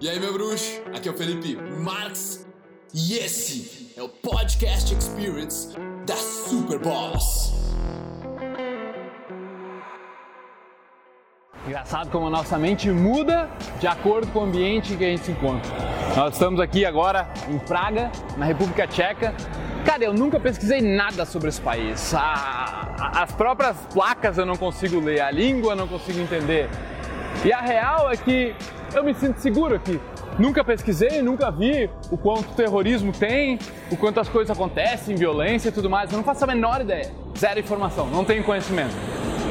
E aí, meu bruxo? Aqui é o Felipe Marx e esse é o Podcast Experience da Super. Engraçado como a nossa mente muda de acordo com o ambiente que a gente se encontra. Nós estamos aqui agora em Praga, na República Tcheca. Cara, eu nunca pesquisei nada sobre esse país. as próprias placas eu não consigo ler, a língua eu não consigo entender. E a real é que eu me sinto seguro aqui. Nunca pesquisei, nunca vi o quanto terrorismo tem, o quanto as coisas acontecem, violência e tudo mais. Eu não faço a menor ideia. Zero informação, não tenho conhecimento.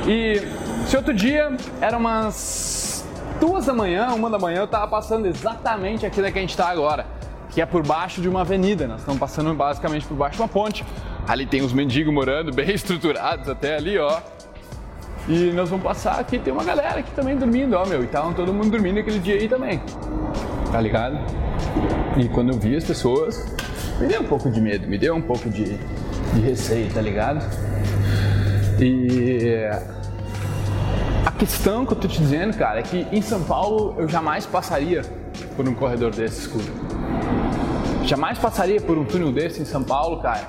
E se outro dia era umas duas da manhã, uma da manhã, eu tava passando exatamente aqui da que a gente está agora, que é por baixo de uma avenida. Nós estamos passando basicamente por baixo de uma ponte. Ali tem uns mendigos morando, bem estruturados até ali, ó. E nós vamos passar aqui, tem uma galera aqui também dormindo, ó, meu. E estavam todo mundo dormindo aquele dia aí também. Tá ligado? E quando eu vi as pessoas, me deu um pouco de medo, me deu um pouco de, de receio, tá ligado? E a questão que eu tô te dizendo, cara, é que em São Paulo eu jamais passaria por um corredor desse escuro. Jamais passaria por um túnel desse em São Paulo, cara.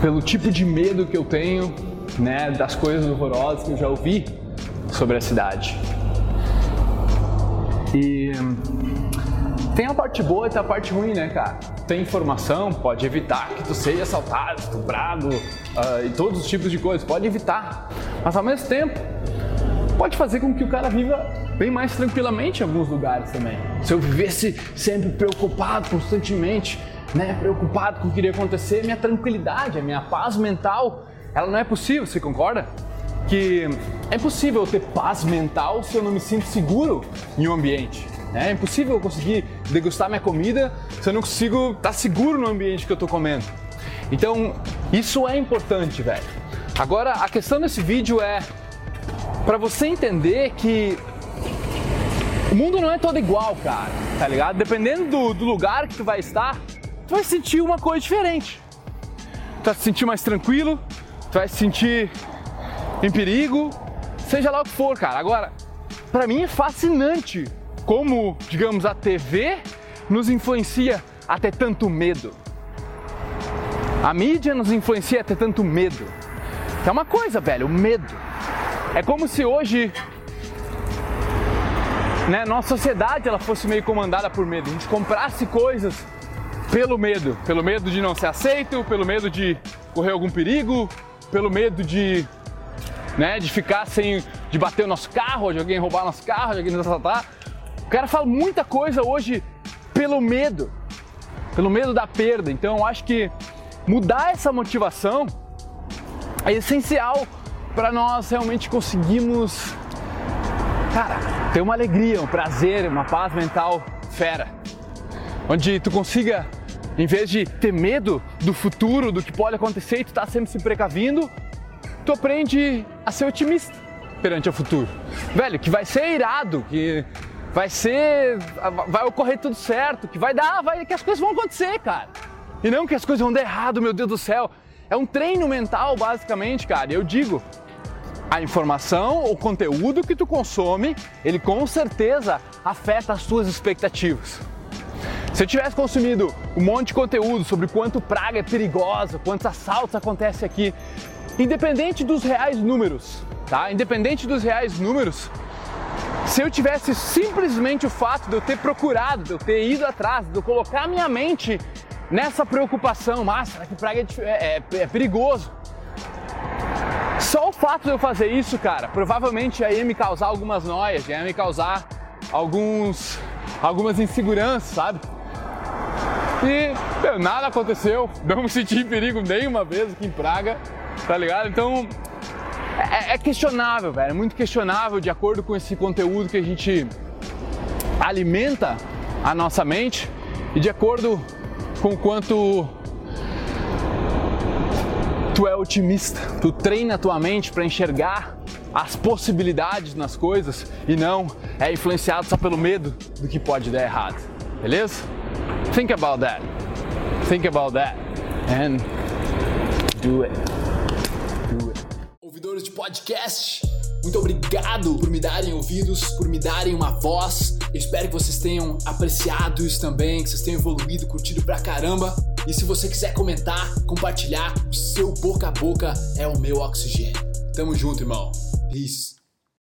Pelo tipo de medo que eu tenho né, das coisas horrorosas que eu já ouvi sobre a cidade. E tem a parte boa e tem a parte ruim, né, cara? Tem informação, pode evitar que tu seja assaltado, estuprado uh, e todos os tipos de coisas, pode evitar. Mas ao mesmo tempo, pode fazer com que o cara viva bem mais tranquilamente em alguns lugares também. Se eu vivesse sempre preocupado constantemente, né, preocupado com o que iria acontecer, minha tranquilidade, a minha paz mental ela não é possível, você concorda? Que é impossível eu ter paz mental se eu não me sinto seguro em um ambiente. Né? É impossível eu conseguir degustar minha comida se eu não consigo estar seguro no ambiente que eu estou comendo. Então, isso é importante, velho. Agora, a questão desse vídeo é para você entender que o mundo não é todo igual, cara, tá ligado? Dependendo do, do lugar que tu vai estar, tu vai sentir uma coisa diferente. Tu vai se sentir mais tranquilo, tu vai se sentir em perigo, seja lá o que for, cara. Agora, para mim é fascinante como, digamos, a TV nos influencia a ter tanto medo. A mídia nos influencia a ter tanto medo. É uma coisa, velho, o medo. É como se hoje né, nossa sociedade ela fosse meio comandada por medo. A gente comprasse coisas pelo medo, pelo medo de não ser aceito, pelo medo de correr algum perigo, pelo medo de, né, de ficar sem, de bater o nosso carro, de alguém roubar nosso carro, de alguém nos assaltar. O cara fala muita coisa hoje pelo medo, pelo medo da perda. Então eu acho que mudar essa motivação é essencial para nós realmente conseguirmos, cara, ter uma alegria, um prazer, uma paz mental fera. Onde tu consiga em vez de ter medo do futuro, do que pode acontecer e tu tá sempre se precavindo, tu aprende a ser otimista perante o futuro. Velho, que vai ser irado, que vai ser. vai ocorrer tudo certo, que vai dar, vai, que as coisas vão acontecer, cara. E não que as coisas vão dar errado, meu Deus do céu. É um treino mental, basicamente, cara. Eu digo, a informação, o conteúdo que tu consome, ele com certeza afeta as tuas expectativas. Se eu tivesse consumido um monte de conteúdo sobre quanto praga é perigosa, quantos assaltos acontecem aqui, independente dos reais números, tá? Independente dos reais números, se eu tivesse simplesmente o fato de eu ter procurado, de eu ter ido atrás, de eu colocar minha mente nessa preocupação, ah, será que praga é, é, é, é perigoso? Só o fato de eu fazer isso, cara, provavelmente ia me causar algumas noias, ia me causar alguns, algumas inseguranças, sabe? E meu, nada aconteceu, não me senti em perigo nenhuma vez aqui em Praga, tá ligado? Então é, é questionável, velho, é muito questionável de acordo com esse conteúdo que a gente alimenta a nossa mente e de acordo com quanto tu é otimista, tu treina a tua mente para enxergar as possibilidades nas coisas e não é influenciado só pelo medo do que pode dar errado. Beleza? Think about that. Think about that. And do it. Do it. Ouvidores de podcast, Muito obrigado por me darem ouvidos, por me darem uma voz. Eu espero que vocês tenham apreciado isso também, que vocês tenham evoluído, curtido pra caramba. E se você quiser comentar, compartilhar, o seu boca a boca é o meu oxigênio. Tamo junto, irmão. Peace.